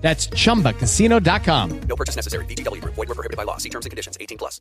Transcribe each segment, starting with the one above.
That's chumbacasino.com. No purchase necessary. VGW Group. Void were prohibited by law. See terms and conditions. 18 plus.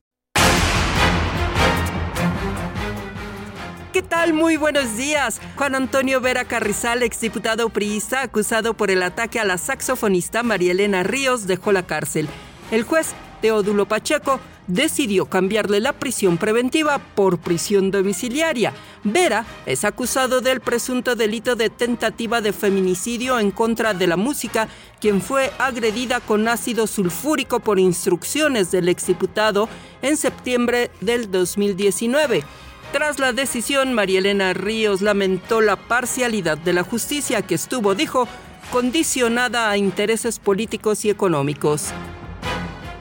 ¿Qué tal? Muy buenos días. Juan Antonio Vera Carrizal, exdiputado priista, acusado por el ataque a la saxofonista María Elena Ríos, dejó la cárcel. El juez Teodulo Pacheco decidió cambiarle la prisión preventiva por prisión domiciliaria. Vera es acusado del presunto delito de tentativa de feminicidio en contra de la música, quien fue agredida con ácido sulfúrico por instrucciones del exdiputado en septiembre del 2019. Tras la decisión, María Elena Ríos lamentó la parcialidad de la justicia que estuvo, dijo, condicionada a intereses políticos y económicos.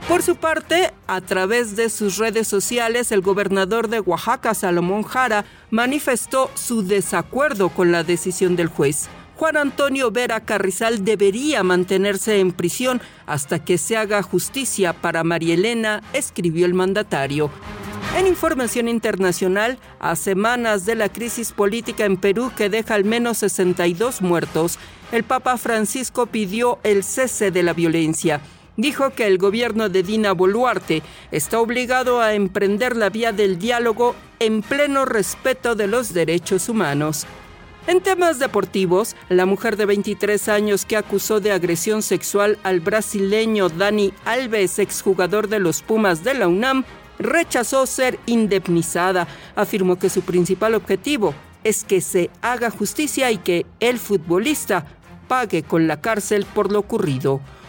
Por su parte, a través de sus redes sociales, el gobernador de Oaxaca, Salomón Jara, manifestó su desacuerdo con la decisión del juez. Juan Antonio Vera Carrizal debería mantenerse en prisión hasta que se haga justicia para María Elena, escribió el mandatario. En información internacional, a semanas de la crisis política en Perú que deja al menos 62 muertos, el Papa Francisco pidió el cese de la violencia dijo que el gobierno de Dina Boluarte está obligado a emprender la vía del diálogo en pleno respeto de los derechos humanos. En temas deportivos, la mujer de 23 años que acusó de agresión sexual al brasileño Dani Alves, exjugador de los Pumas de la UNAM, rechazó ser indemnizada. Afirmó que su principal objetivo es que se haga justicia y que el futbolista pague con la cárcel por lo ocurrido.